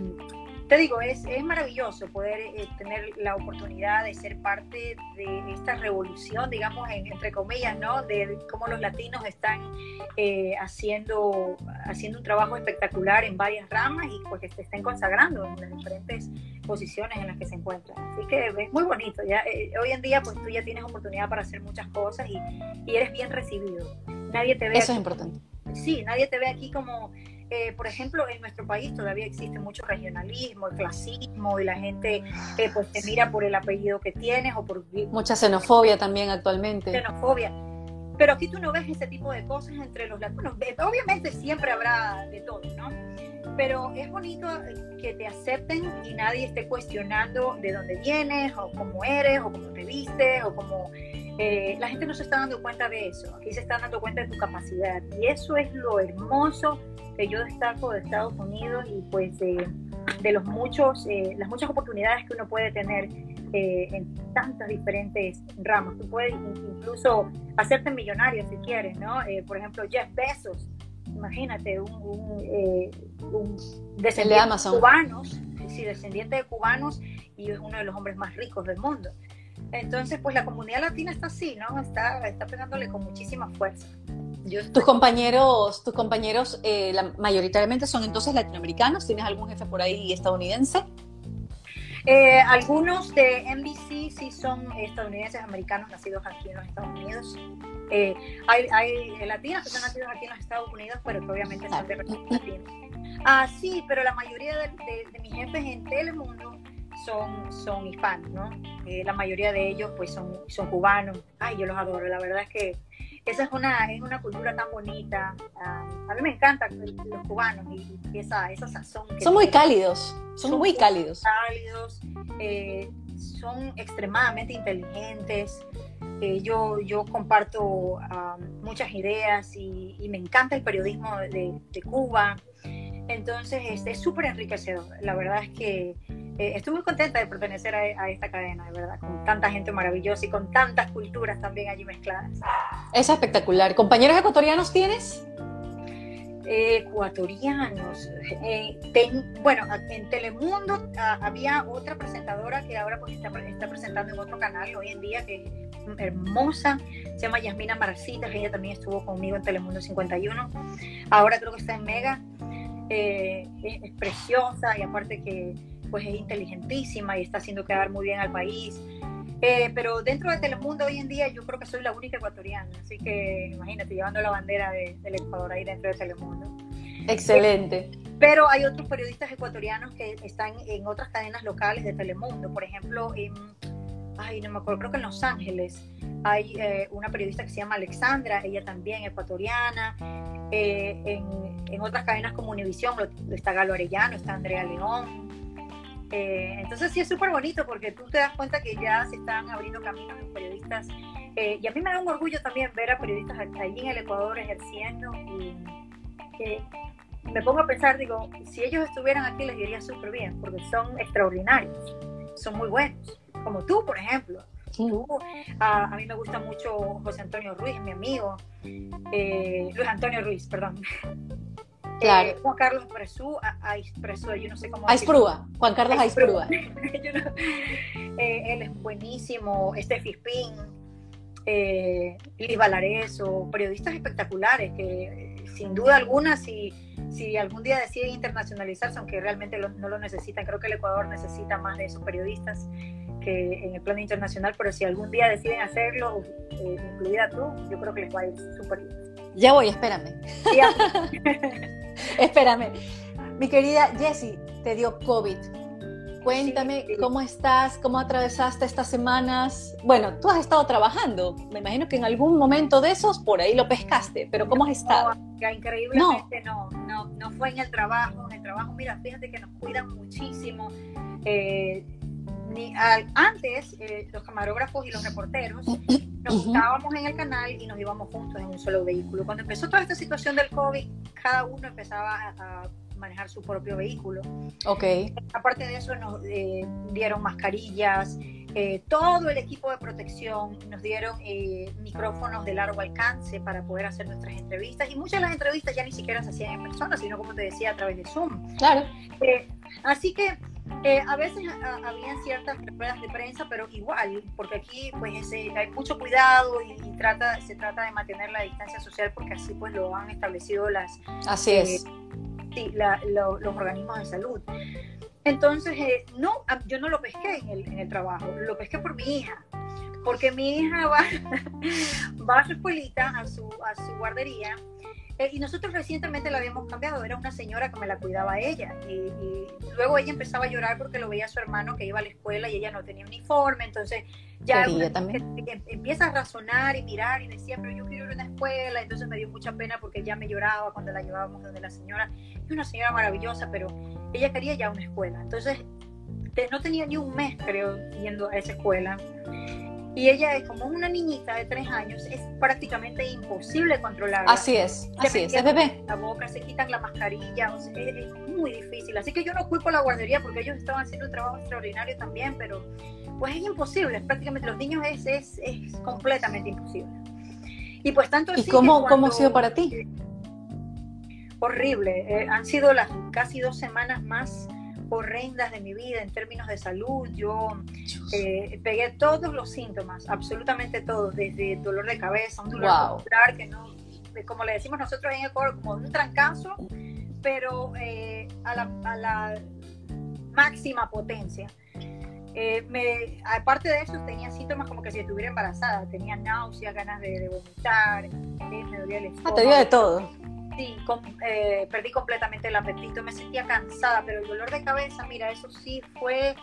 te digo, es, es maravilloso poder eh, tener la oportunidad de ser parte de esta revolución, digamos, entre comillas, ¿no? De cómo los latinos están eh, haciendo, haciendo un trabajo espectacular en varias ramas y pues que se estén consagrando en las diferentes posiciones en las que se encuentran. Así que es muy bonito. Ya, eh, hoy en día, pues tú ya tienes oportunidad para hacer muchas cosas y, y eres bien recibido. Nadie te ve. Eso es importante. Sí, nadie te ve aquí como por ejemplo, en nuestro país todavía existe mucho regionalismo, el clasismo y la gente eh, pues te mira por el apellido que tienes o por... Mucha xenofobia también actualmente. Xenofobia. Pero aquí tú no ves ese tipo de cosas entre los latinos. Obviamente siempre habrá de todo, ¿no? Pero es bonito que te acepten y nadie esté cuestionando de dónde vienes o cómo eres o cómo te vistes o cómo... Eh, la gente no se está dando cuenta de eso, aquí se está dando cuenta de tu capacidad y eso es lo hermoso que yo destaco de Estados Unidos y pues de, los muchos, eh, las muchas oportunidades que uno puede tener eh, en tantas diferentes ramas. Tú puedes incluso hacerte millonario si quieres, ¿no? Eh, por ejemplo, Jeff Bezos, imagínate, un, un, descendiente de, cubanos, sí, descendiente de cubanos y es uno de los hombres más ricos del mundo. Entonces, pues la comunidad latina está así, ¿no? Está, está pegándole con muchísima fuerza. Tus compañeros, tus compañeros eh, mayoritariamente son entonces latinoamericanos. ¿Tienes algún jefe por ahí estadounidense? Eh, algunos de NBC sí son estadounidenses americanos nacidos aquí en los Estados Unidos. Eh, hay, hay, latinos que son nacidos aquí en los Estados Unidos, pero que obviamente son de latinos. Ah, sí, pero la mayoría de, de, mis jefes en Telemundo son, son hispanos, ¿no? la mayoría de ellos pues son, son cubanos. Ay, yo los adoro, la verdad es que esa es una, es una cultura tan bonita. Ah, a mí me encantan los cubanos y, esa, esa sazón. son muy cálidos, son, muy cálidos. Cálidos, eh, son extremadamente inteligentes. Eh, yo, yo comparto ah, muchas ideas y, me encanta el periodismo de, de Cuba. Entonces, este, es súper enriquecedor. La verdad es que eh, estoy muy contenta de pertenecer a, esta cadena, de verdad, con tanta gente maravillosa y con tantas culturas también allí mezcladas. Es espectacular. ¿Compañeros ecuatorianos tienes? ecuatorianos. Eh, bueno, en Telemundo ah, había otra presentadora que ahora pues está, presentando en otro canal hoy en día, que es hermosa, se llama Yasmina Maracitas, ella también estuvo conmigo en Telemundo 51, ahora creo que está en Mega, eh, es, preciosa y aparte que pues es inteligentísima y está haciendo quedar muy bien al país. Eh, pero dentro de Telemundo hoy en día yo creo que soy la única ecuatoriana, así que imagínate llevando la bandera del Ecuador ahí dentro de Telemundo. Excelente. pero hay otros periodistas ecuatorianos que están en otras cadenas locales de Telemundo, por ejemplo, en, ay, no me acuerdo, creo que en Los Ángeles hay eh, una periodista que se llama Alexandra, ella también ecuatoriana. Eh, en, en, otras cadenas como Univisión está Galo Arellano, está Andrea León, eh, entonces sí es súper bonito porque tú te das cuenta que ya se están abriendo caminos los periodistas. Eh, y a mí me da un orgullo también ver a periodistas allí en el Ecuador ejerciendo y me pongo a pensar, digo, si ellos estuvieran aquí les iría súper bien porque son extraordinarios, son muy buenos, como tú, por ejemplo. a, mí me gusta mucho José Antonio Ruiz, mi amigo, eh, Luis Antonio Ruiz, perdón. Claro. Eh, Juan Carlos Presú, Aispresú, yo no sé cómo Aisprúa, Juan Carlos Aisprúa. Eh, él es buenísimo, Steffi Spin, eh, Liz Valareso, periodistas espectaculares que sin duda alguna si, si algún día deciden internacionalizarse, aunque realmente no lo necesitan, creo que el Ecuador necesita más de esos periodistas que en el plano internacional, pero si algún día deciden hacerlo, eh, incluida tú, yo creo que les va a ir súper bien. Ya voy, espérame. Espérame. Mi querida Jessie, te dio COVID. Cuéntame cómo estás, cómo atravesaste estas semanas. Bueno, tú has estado trabajando. Me imagino que en algún momento de esos por ahí lo pescaste, pero ¿cómo has estado? No, increíblemente no. no, no, fue en el trabajo. En el trabajo, mira, fíjate que nos cuidan muchísimo. Eh, ni, antes, eh, los camarógrafos y los reporteros nos estábamos en el canal y nos íbamos juntos en un solo vehículo. Cuando empezó toda esta situación del COVID, cada uno empezaba a, manejar su propio vehículo. Ok. Aparte de eso, nos eh, dieron mascarillas, eh, todo el equipo de protección, nos dieron eh, micrófonos de largo alcance para poder hacer nuestras entrevistas y muchas de las entrevistas ya ni siquiera se hacían en persona, sino como te decía, a través de Zoom. Claro. Eh, así que a veces había ciertas ruedas de prensa, pero igual, porque aquí pues hay mucho cuidado y, trata, se trata de mantener la distancia social porque así pues lo han establecido las... Así es. Sí, los organismos de salud. Entonces, eh, no, yo no lo pesqué en el, en el, trabajo, lo pesqué por mi hija, porque mi hija va, va a su escuelita, a su, a su guardería, eh, y nosotros recientemente la habíamos cambiado, era una señora que me la cuidaba ella. Y, luego ella empezaba a llorar porque lo veía a su hermano que iba a la escuela y ella no tenía uniforme. Entonces ya. Em, empieza a razonar y mirar y decía, pero yo quiero ir a una escuela. Entonces me dio mucha pena porque ella me lloraba cuando la llevábamos donde la señora. Es una señora maravillosa, pero ella quería ya una escuela. Entonces no tenía ni un mes, creo, yendo a esa escuela. Y ella es como una niñita de tres años, es prácticamente imposible controlarla. Así es, así es, es bebé. La boca, se quitan la mascarilla, es, muy difícil. Así que yo no culpo la guardería porque ellos estaban haciendo un trabajo extraordinario también, pero pues es imposible, prácticamente los niños es, es, es completamente imposible. Y pues tanto ¿Y cómo, cómo ha sido para ti? Horrible, eh, han sido las casi dos semanas más horrendas de mi vida en términos de salud. Yo eh, pegué todos los síntomas, absolutamente todos, desde dolor de cabeza, un dolor muscular que no, como le decimos nosotros en Ecuador, como un trancazo, pero eh, a, la, máxima potencia. Eh, me, aparte de eso, tenía síntomas como que si estuviera embarazada. Tenía náuseas, ganas de, vomitar, me dolía el estómago. Ah, te dio de todo sí, eh, perdí completamente el apetito, me sentía cansada, pero el dolor de cabeza, mira, eso sí fue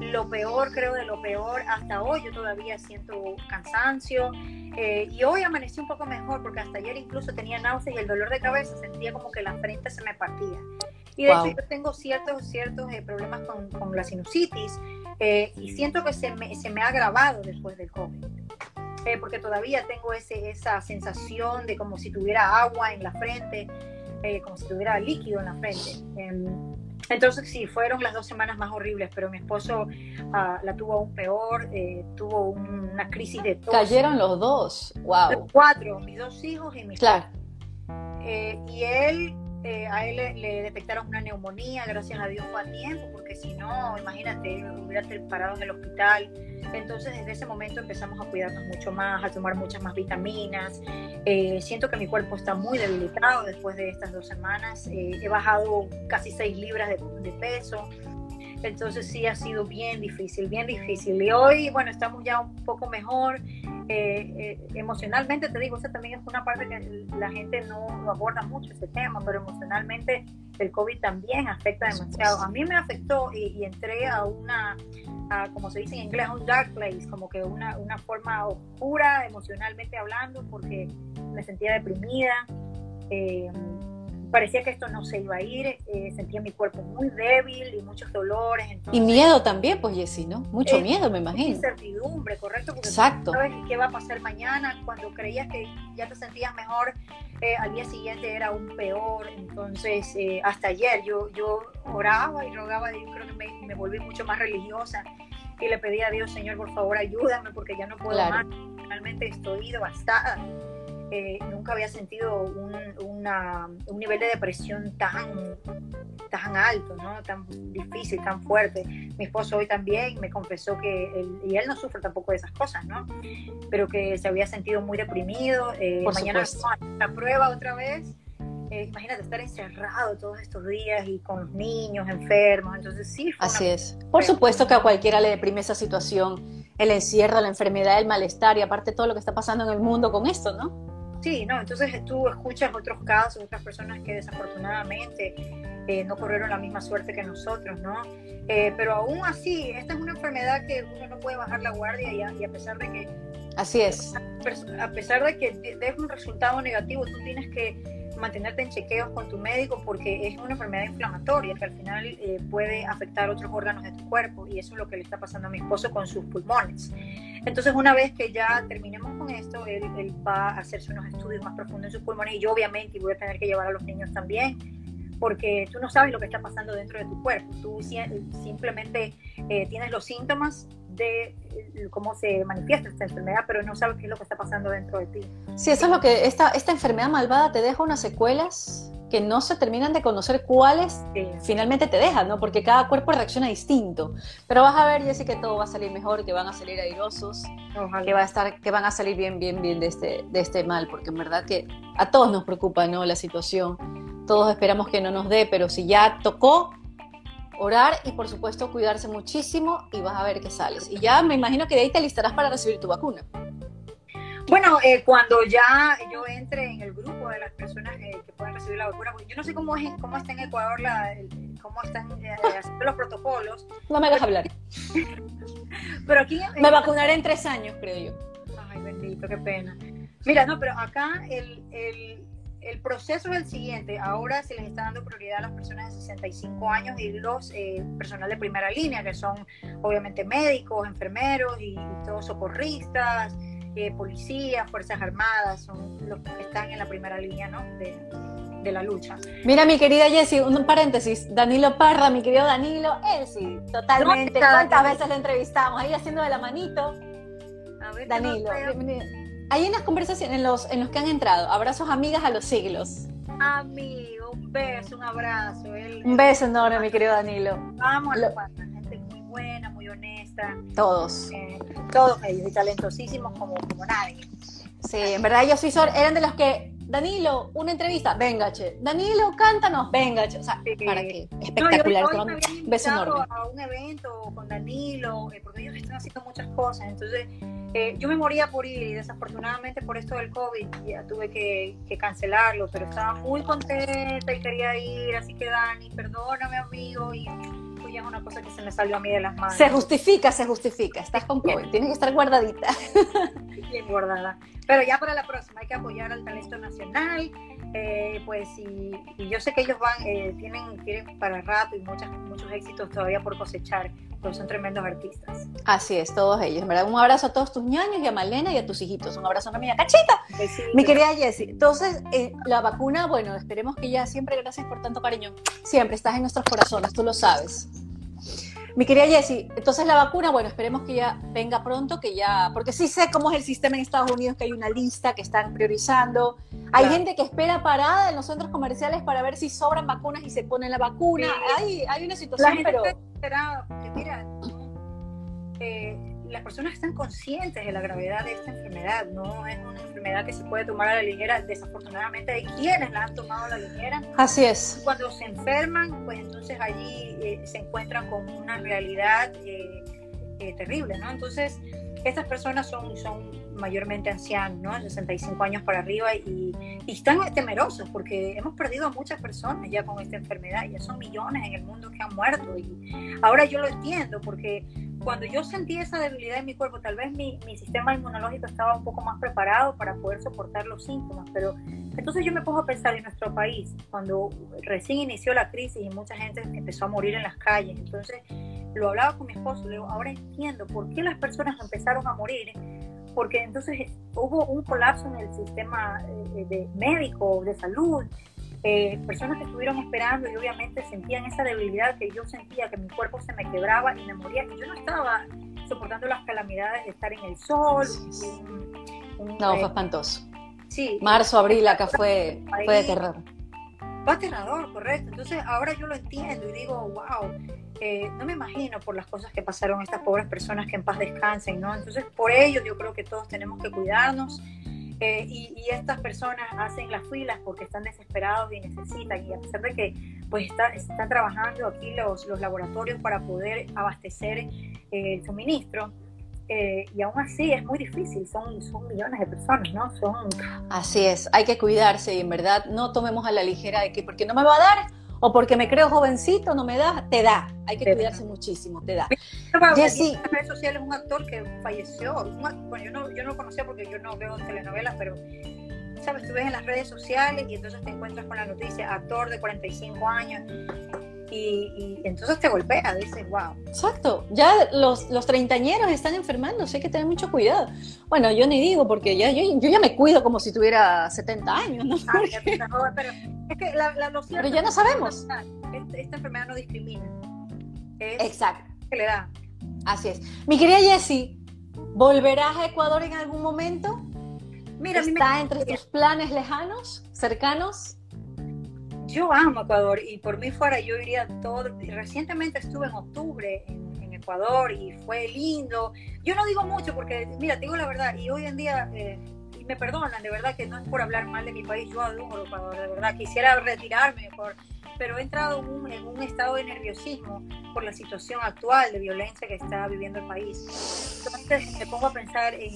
lo peor, creo, de lo peor. Hasta hoy yo todavía siento cansancio eh, y hoy amanecí un poco mejor porque hasta ayer incluso tenía náuseas y el dolor de cabeza sentía como que la frente se me partía. Y de hecho yo tengo ciertos, ciertos eh, problemas con, con, la sinusitis y siento que se me, se me ha agravado después del COVID. Eh, porque todavía tengo ese, esa sensación de como si tuviera agua en la frente, eh, como si tuviera líquido en la frente. Em, entonces sí, fueron las dos semanas más horribles, pero mi esposo ah, la tuvo aún peor, eh, tuvo una crisis de tos. Cayeron los dos, wow. cuatro, mis dos hijos y mi Claro. y él eh, a él le, detectaron una neumonía, gracias a Dios fue a tiempo, porque si no, imagínate, hubiera parado en el hospital. Entonces desde ese momento empezamos a cuidarnos mucho más, a tomar muchas más vitaminas. Eh, siento que mi cuerpo está muy debilitado después de estas dos semanas. Eh, he bajado casi 6 libras de, peso. Entonces sí ha sido bien difícil, bien difícil. Y hoy, bueno, estamos ya un poco mejor. Eh, eh, emocionalmente, te digo, esa también es una parte que la gente no, aborda mucho ese tema, pero emocionalmente el COVID también afecta demasiado. A mí me afectó y, entré a una, como se dice en inglés, un dark place, como que una, una forma oscura emocionalmente hablando, porque me sentía deprimida. Eh, parecía que esto no se iba a ir, eh, sentía mi cuerpo muy débil y muchos dolores. y miedo también, pues Jessy, ¿no? Mucho miedo, me imagino. Incertidumbre, correcto, porque Exacto. no sabes qué va a pasar mañana, cuando creías que ya te sentías mejor, eh, al día siguiente era aún peor, entonces eh, hasta ayer yo, yo oraba y rogaba, yo creo que me, me, volví mucho más religiosa y le pedí a Dios, Señor, por favor ayúdame porque ya no puedo más, realmente estoy devastada eh, nunca había sentido un, un, nivel de depresión tan, tan alto, ¿no? tan difícil, tan fuerte. Mi esposo hoy también me confesó que, él, y él no sufre tampoco de esas cosas, ¿no? pero que se había sentido muy deprimido. Eh, mañana la prueba otra vez. Eh, imagínate estar encerrado todos estos días y con los niños enfermos, entonces sí. Así es. Por supuesto que a cualquiera le deprime esa situación, el encierro, la enfermedad, el malestar y aparte todo lo que está pasando en el mundo con esto, ¿no? Sí, no, entonces tú escuchas otros casos, otras personas que desafortunadamente eh, no corrieron la misma suerte que nosotros, ¿no? Eh, pero aún así, esta es una enfermedad que uno no puede bajar la guardia y a, pesar de que... Así es. A pesar de que deje un resultado negativo, tú tienes que mantenerte en chequeos con tu médico porque es una enfermedad inflamatoria que al final eh, puede afectar otros órganos de tu cuerpo y eso es lo que le está pasando a mi esposo con sus pulmones. Entonces una vez que ya terminemos con esto, él, va a hacerse unos estudios más profundos en sus pulmones y yo obviamente voy a tener que llevar a los niños también porque tú no sabes lo que está pasando dentro de tu cuerpo, tú simplemente eh, tienes los síntomas de cómo se manifiesta esta enfermedad, pero no sabes qué es lo que está pasando dentro de ti. Sí, eso es lo que esta, esta enfermedad malvada te deja unas secuelas que no se terminan de conocer cuáles finalmente te dejan, ¿no? Porque cada cuerpo reacciona distinto. Pero vas a ver, Jessy, que todo va a salir mejor, que van a salir airosos, que va a estar, que van a salir bien, bien, bien de este, de este mal, porque en verdad que a todos nos preocupa, ¿no? La situación. Todos esperamos que no nos dé, pero si ya tocó, orar y por supuesto cuidarse muchísimo y vas a ver qué sales. Y ya me imagino que de ahí te alistarás para recibir tu vacuna. Bueno, eh, cuando ya yo entre en el grupo de las personas eh, que pueden recibir la vacuna, yo no sé cómo, es, cómo está en Ecuador, la, cómo están eh, los protocolos. No me hagas hablar. pero aquí... me vacunaré en tres años, creo yo. Ay, bendito, qué pena. Mira, no, pero acá el, el, el proceso es el siguiente. Ahora se les está dando prioridad a las personas de 65 años y los eh, personal de primera línea, que son obviamente médicos, enfermeros y, todos socorristas, eh, policías, fuerzas armadas, son los que están en la primera línea ¿no? de, de la lucha. Mira, mi querida Jessie, un paréntesis. Danilo Parra, mi querido Danilo, él sí, totalmente. ¿Cuántas veces lo entrevistamos? Ahí haciendo de la manito. A ver, Danilo. Ahí en las conversaciones, en los, en los que han entrado, abrazos amigas a los siglos. Amigo, un beso, un abrazo. un beso enorme, mi querido Danilo. Vamos a la gente muy buena, muy honesta. Todos. Eh, todos ellos, y talentosísimos como, como nadie. Sí, en verdad ellos sí son, eran de los que Danilo, una entrevista, venga, che. Danilo, cántanos, venga, che. O sea, ¿para qué? Espectacular. No, yo, beso enorme. a un evento con Danilo, eh, porque ellos están haciendo muchas cosas. Entonces, eh, yo me moría por ir y desafortunadamente por esto del COVID ya tuve que, que, cancelarlo, pero estaba muy contenta y quería ir. Así que, Dani, perdóname, amigo. Y pues ya es una cosa que se me salió a mí de las manos. Se justifica, se justifica. Estás con COVID, tienes que estar guardadita. Bien guardada. Pero ya para la próxima hay que apoyar al talento nacional. Eh, pues y, yo sé que ellos van, eh, tienen, tienen para rato y muchas, muchos éxitos todavía por cosechar, pues son tremendos artistas. Así es, todos ellos, ¿verdad? Un abrazo a todos tus ñaños y a Malena y a tus hijitos. Un abrazo a mi cachita. Mi querida Jessie. Entonces, eh, la vacuna, bueno, esperemos que ya siempre, gracias por tanto cariño, siempre estás en nuestros corazones, tú lo sabes. Mi querida Jessie, entonces la vacuna, bueno, esperemos que ya venga pronto, que ya, porque sí sé cómo es el sistema en Estados Unidos, que hay una lista que están priorizando. Hay gente que espera parada en los centros comerciales para ver si sobran vacunas y se pone la vacuna. Hay, hay una situación, la pero... Está porque mira, eh, las personas están conscientes de la gravedad de esta enfermedad, no es una enfermedad que se puede tomar a la ligera, desafortunadamente hay quienes la han tomado a la ligera. Así es. Cuando se enferman, pues entonces allí eh, se encuentran con una realidad eh, eh, terrible, ¿no? Entonces, estas personas son, son mayormente ancianos, ¿no? 65 años para arriba y, y, están temerosos porque hemos perdido a muchas personas ya con esta enfermedad, ya son millones en el mundo que han muerto y ahora yo lo entiendo porque cuando yo sentí esa debilidad en mi cuerpo, tal vez mi, mi, sistema inmunológico estaba un poco más preparado para poder soportar los síntomas, pero entonces yo me pongo a pensar en nuestro país, cuando recién inició la crisis y mucha gente empezó a morir en las calles, entonces lo hablaba con mi esposo, le digo, ahora entiendo por qué las personas empezaron a morir, porque entonces hubo un colapso en el sistema eh, de médico, de salud, eh, personas que estuvieron esperando y obviamente sentían esa debilidad que yo sentía, que mi cuerpo se me quebraba y me moría, y yo no estaba soportando las calamidades de estar en el sol. no, fue espantoso. Sí. Marzo, abril acá fue, fue de terror. Fue aterrador, correcto. Entonces ahora yo lo entiendo y digo, wow, eh, no me imagino por las cosas que pasaron estas pobres personas que en paz descansen, ¿no? Entonces por ello yo creo que todos tenemos que cuidarnos eh, y, estas personas hacen las filas porque están desesperados y necesitan, y a pesar de que pues está, están trabajando aquí los, los laboratorios para poder abastecer eh, el suministro, eh, y aún así es muy difícil, son, son millones de personas, ¿no? Son... Así es, hay que cuidarse y en verdad no tomemos a la ligera de que porque no me va a dar o porque me creo jovencito, no me da, te da. Hay que cuidarse muchísimo, te da. Jessy. En redes sociales un actor que falleció. bueno, yo no, yo no lo conocía porque yo no veo telenovelas, pero sabes, tú ves en las redes sociales y entonces te encuentras con la noticia, actor de 45 años. Y, entonces te golpea, dices, wow. Exacto, ya los, los treintañeros están enfermando, hay que tener mucho cuidado. Bueno, yo ni digo, porque ya yo, yo ya me cuido como si tuviera 70 años, ¿no? Ah, pero es que la, la Pero ya no sabemos. Esta, esta enfermedad no discrimina. Exacto. Que le da. Así es. Mi querida Jessie, ¿volverás a Ecuador en algún momento? Mira, ¿Está entre tus planes lejanos, cercanos? Yo amo Ecuador y por mí fuera yo iría todo. Recientemente estuve en octubre en, Ecuador y fue lindo. Yo no digo mucho porque, mira, te digo la verdad, y hoy en día, eh, y me perdonan, de verdad que no es por hablar mal de mi país, yo adoro Ecuador, de verdad, quisiera retirarme mejor pero he entrado en un, estado de nerviosismo por la situación actual de violencia que está viviendo el país. Entonces me pongo a pensar en,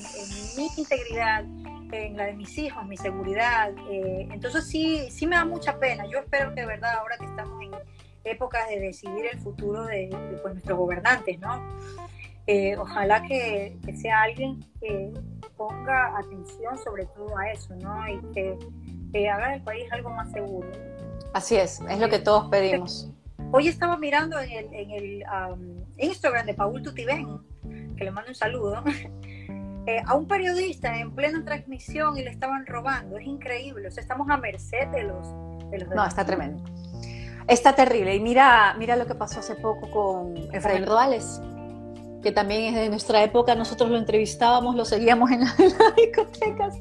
mi integridad, en la de mis hijos, mi seguridad. Eh, entonces sí, sí me da mucha pena. Yo espero que de verdad ahora que estamos en épocas de decidir el futuro de, pues, nuestros gobernantes, ¿no? Eh, ojalá que, sea alguien que ponga atención sobre todo a eso, ¿no? Y que, que haga del país algo más seguro. Así es, es lo que todos pedimos. Hoy estaba mirando en el, en el Instagram de Paul Tutibén, que le mando un saludo, eh, a un periodista en plena transmisión y le estaban robando. Es increíble, o sea, estamos a merced de los... De los no, está tremendo. Está terrible. Y mira, mira lo que pasó hace poco con Efraín Rodales, que también es de nuestra época. Nosotros lo entrevistábamos, lo seguíamos en, las discotecas.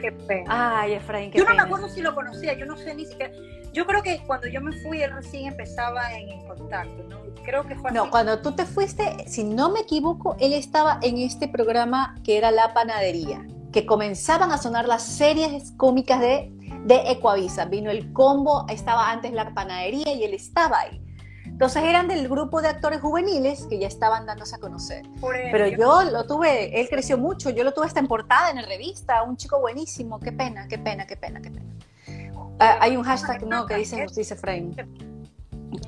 Qué pena. Ay, Efraín, qué Yo no me acuerdo si lo conocía, yo no sé ni siquiera. Yo creo que cuando yo me fui, él recién empezaba en, contacto, ¿no? Creo que fue No, cuando tú te fuiste, si no me equivoco, él estaba en este programa que era La Panadería, que comenzaban a sonar las series cómicas de, de Ecuavisa. Vino el combo, estaba antes La Panadería y él estaba ahí. Entonces eran del grupo de actores juveniles que ya estaban dándose a conocer. Pero yo lo tuve, él creció mucho, yo lo tuve hasta en portada, en la revista, un chico buenísimo, qué pena, qué pena, qué pena, qué pena. Ah, hay un hashtag no que dice justicia frame.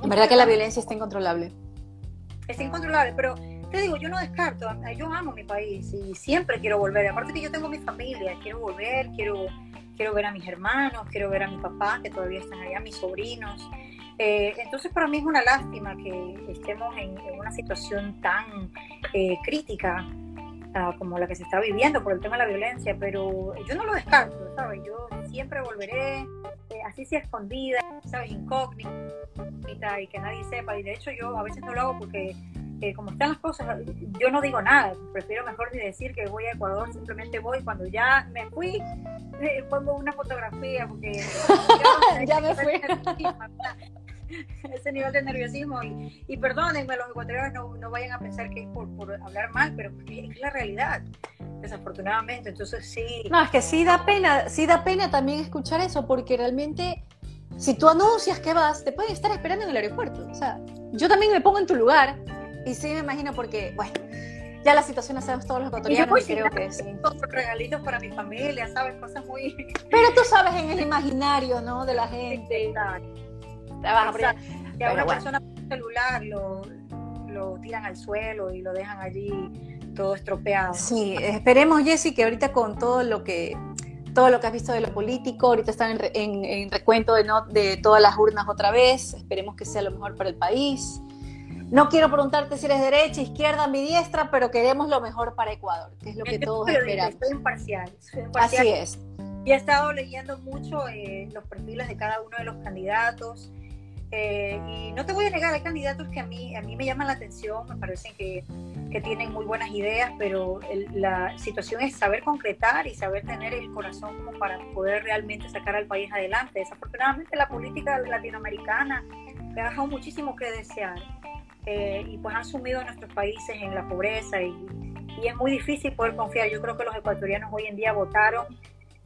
En verdad que la violencia está incontrolable. Está incontrolable, pero te digo, yo no descarto, yo amo mi país y siempre quiero volver. Aparte que yo tengo mi familia, quiero volver, quiero, quiero ver a mis hermanos, quiero ver a mi papá que todavía están allá, mis sobrinos. Eh, entonces para mí es una lástima que estemos en, una situación tan eh, crítica como la que se está viviendo por el tema de la violencia, pero yo no lo descarto, ¿sabes? Yo siempre volveré, eh, así sea escondida, ¿sabes? Incógnita y que nadie sepa. Y de hecho yo a veces no lo hago porque eh, como están las cosas, yo no digo nada, prefiero mejor ni decir que voy a Ecuador, simplemente voy cuando ya me fui, eh, pongo una fotografía porque ya me fui. ese nivel de nerviosismo y, y perdónenme los ecuatorianos no, no, vayan a pensar que es por, por hablar mal, pero es la realidad desafortunadamente. Entonces sí. No, es que sí da pena, sí da pena también escuchar eso, porque realmente si tú anuncias que vas, te pueden estar esperando en el aeropuerto. O sea, yo también me pongo en tu lugar y sí me imagino porque, bueno, ya la situación la sabemos todos los ecuatorianos y, creo que sí. regalitos para mi familia, ¿sabes? Cosas muy... Pero tú sabes en el imaginario, ¿no? De la gente. Que a una persona con celular lo, lo tiran al suelo y lo dejan allí todo estropeado. Sí, esperemos, Jessy, que ahorita con todo lo que todo lo que has visto de lo político, ahorita están en, recuento de, no, de todas las urnas otra vez, esperemos que sea lo mejor para el país. No quiero preguntarte si eres derecha, izquierda, diestra, pero queremos lo mejor para Ecuador, que es lo que todos esperamos. Soy imparcial, Así es. Y he estado leyendo mucho eh, los perfiles de cada uno de los candidatos. Eh, y no te voy a negar, hay candidatos que a mí, a mí me llaman la atención, me parecen que que tienen muy buenas ideas, pero la situación es saber concretar y saber tener el corazón como para poder realmente sacar al país adelante. Desafortunadamente la política latinoamericana ha dejado muchísimo que desear eh, y pues han sumido a nuestros países en la pobreza y, y, es muy difícil poder confiar. Yo creo que los ecuatorianos hoy en día votaron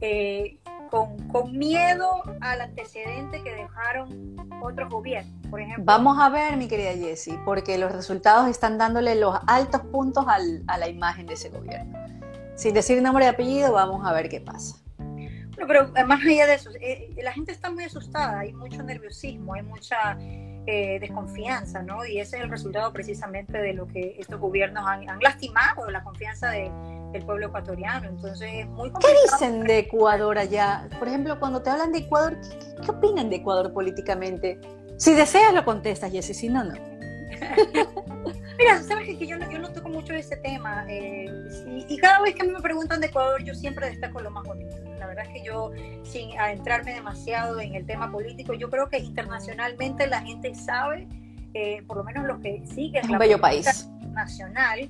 eh, con, miedo al antecedente que dejaron otros gobiernos, por ejemplo. Vamos a ver, mi querida Jessie, porque los resultados están dándole los altos puntos a la imagen de ese gobierno. Sin decir nombre y apellido, vamos a ver qué pasa. Bueno, pero más allá de eso, eh, la gente está muy asustada, hay mucho nerviosismo, hay mucha eh, desconfianza, ¿no? Y ese es el resultado precisamente de lo que estos gobiernos han, han lastimado, la confianza de, el pueblo ecuatoriano. Entonces es muy ¿Qué dicen de Ecuador allá? Por ejemplo, cuando te hablan de Ecuador, ¿qué, opinan de Ecuador políticamente? Si deseas lo contestas, Jessy, si no, no. Mira, sabes que yo no, yo no toco mucho ese tema eh, y, cada vez que a mí me preguntan de Ecuador yo siempre destaco lo más bonito. La verdad es que yo, sin adentrarme demasiado en el tema político, yo creo que internacionalmente la gente sabe, eh, por lo menos los que siguen... Es un bello país nacional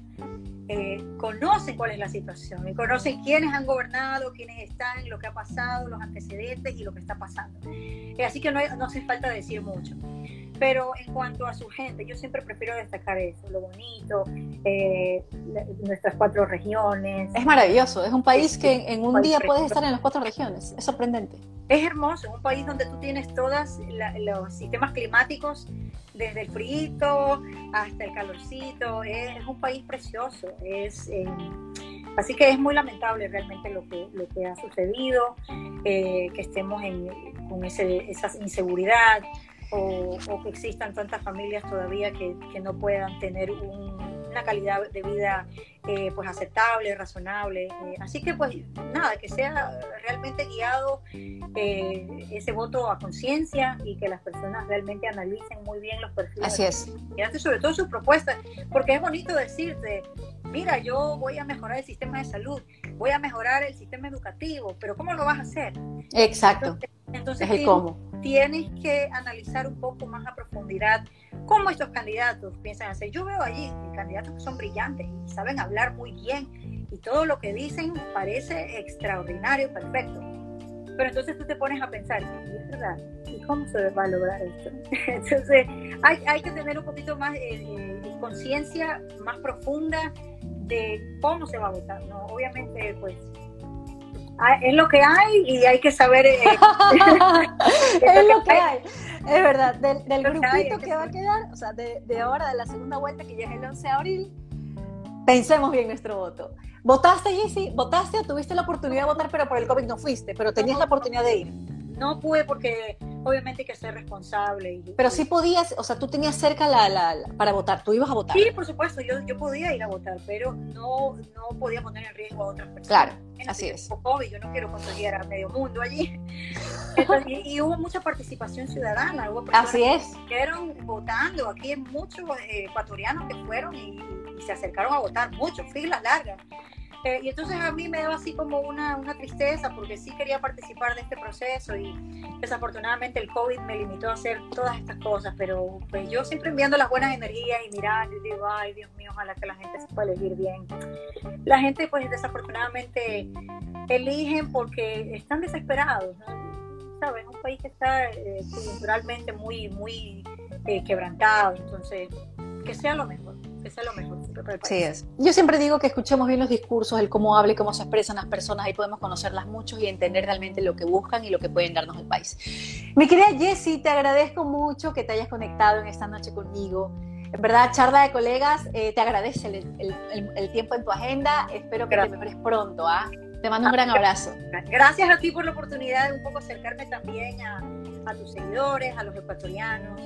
eh, conocen cuál es la situación y conocen quiénes han gobernado, quiénes están, lo que ha pasado, los antecedentes y lo que está pasando. Eh, así que no, no hace falta decir mucho. Pero en cuanto a su gente, yo siempre prefiero destacar eso, lo bonito, eh, nuestras cuatro regiones. Es maravilloso, es un país que en, un día puedes estar en las cuatro regiones, es sorprendente. Es hermoso, es un país donde tú tienes todos los sistemas climáticos, desde el frío hasta el calorcito, es, un país precioso, es... Eh, así que es muy lamentable realmente lo que, lo que ha sucedido, eh, que estemos en, con ese, esa inseguridad, o, que existan tantas familias todavía que, que no puedan tener una calidad de vida eh, pues aceptable, razonable. Eh, así que pues nada, que sea realmente guiado eh, ese voto a conciencia y que las personas realmente analicen muy bien los perfiles. Así es. Y sobre todo sus propuestas, porque es bonito decirte, mira, yo voy a mejorar el sistema de salud, voy a mejorar el sistema educativo, pero ¿cómo lo vas a hacer? Exacto. Entonces, es el cómo tienes que analizar un poco más a profundidad cómo estos candidatos piensan hacer. Yo veo allí candidatos que son brillantes y saben hablar muy bien y todo lo que dicen parece extraordinario, perfecto. Pero entonces tú te pones a pensar, ¿es verdad? ¿Y cómo se va a lograr esto? Entonces hay, hay que tener un poquito más eh, eh, conciencia más profunda de cómo se va a votar. ¿no? Obviamente, pues Ah, es lo que hay y hay que saber. Eh, es, lo que, hay. Es verdad, del, grupito que, va a quedar, o sea, de, de, ahora, de la segunda vuelta que ya es el 11 de abril, pensemos bien nuestro voto. ¿Votaste, Jessy? ¿Votaste o tuviste la oportunidad de votar, pero por el COVID no fuiste, pero tenías la oportunidad de ir? No pude porque obviamente hay que ser responsable. Pero sí podías, o sea, tú tenías cerca la, la, para votar, tú ibas a votar. Sí, por supuesto, yo, yo podía ir a votar, pero no, no podía poner en riesgo a otras personas. Claro, así es. COVID, yo no quiero contagiar a medio mundo allí. y, hubo mucha participación ciudadana, hubo personas así es. que fueron votando, aquí hay muchos eh, ecuatorianos que fueron y, y se acercaron a votar, muchos, filas largas. Eh, y entonces a mí me daba así como una, una, tristeza porque sí quería participar de este proceso y desafortunadamente el COVID me limitó a hacer todas estas cosas, pero pues yo siempre enviando las buenas energías y mirando y digo, ay Dios mío, ojalá que la gente se pueda elegir bien. La gente pues desafortunadamente eligen porque están desesperados, ¿no? ¿sabes? Un país que está eh, culturalmente muy, muy eh, quebrantado, entonces que sea lo mejor es lo mejor. Sí, es. Yo siempre digo que escuchemos bien los discursos, el cómo habla y cómo se expresan las personas, ahí podemos conocerlas mucho y entender realmente lo que buscan y lo que pueden darnos el país. Mi querida Jessie, te agradezco mucho que te hayas conectado en esta noche conmigo. En verdad, charla de colegas, eh, te agradece el, tiempo en tu agenda. Espero que te mejores pronto. ¿ah? Te mando un gran abrazo. Gracias a ti por la oportunidad de un poco acercarme también a, a tus seguidores, a los ecuatorianos.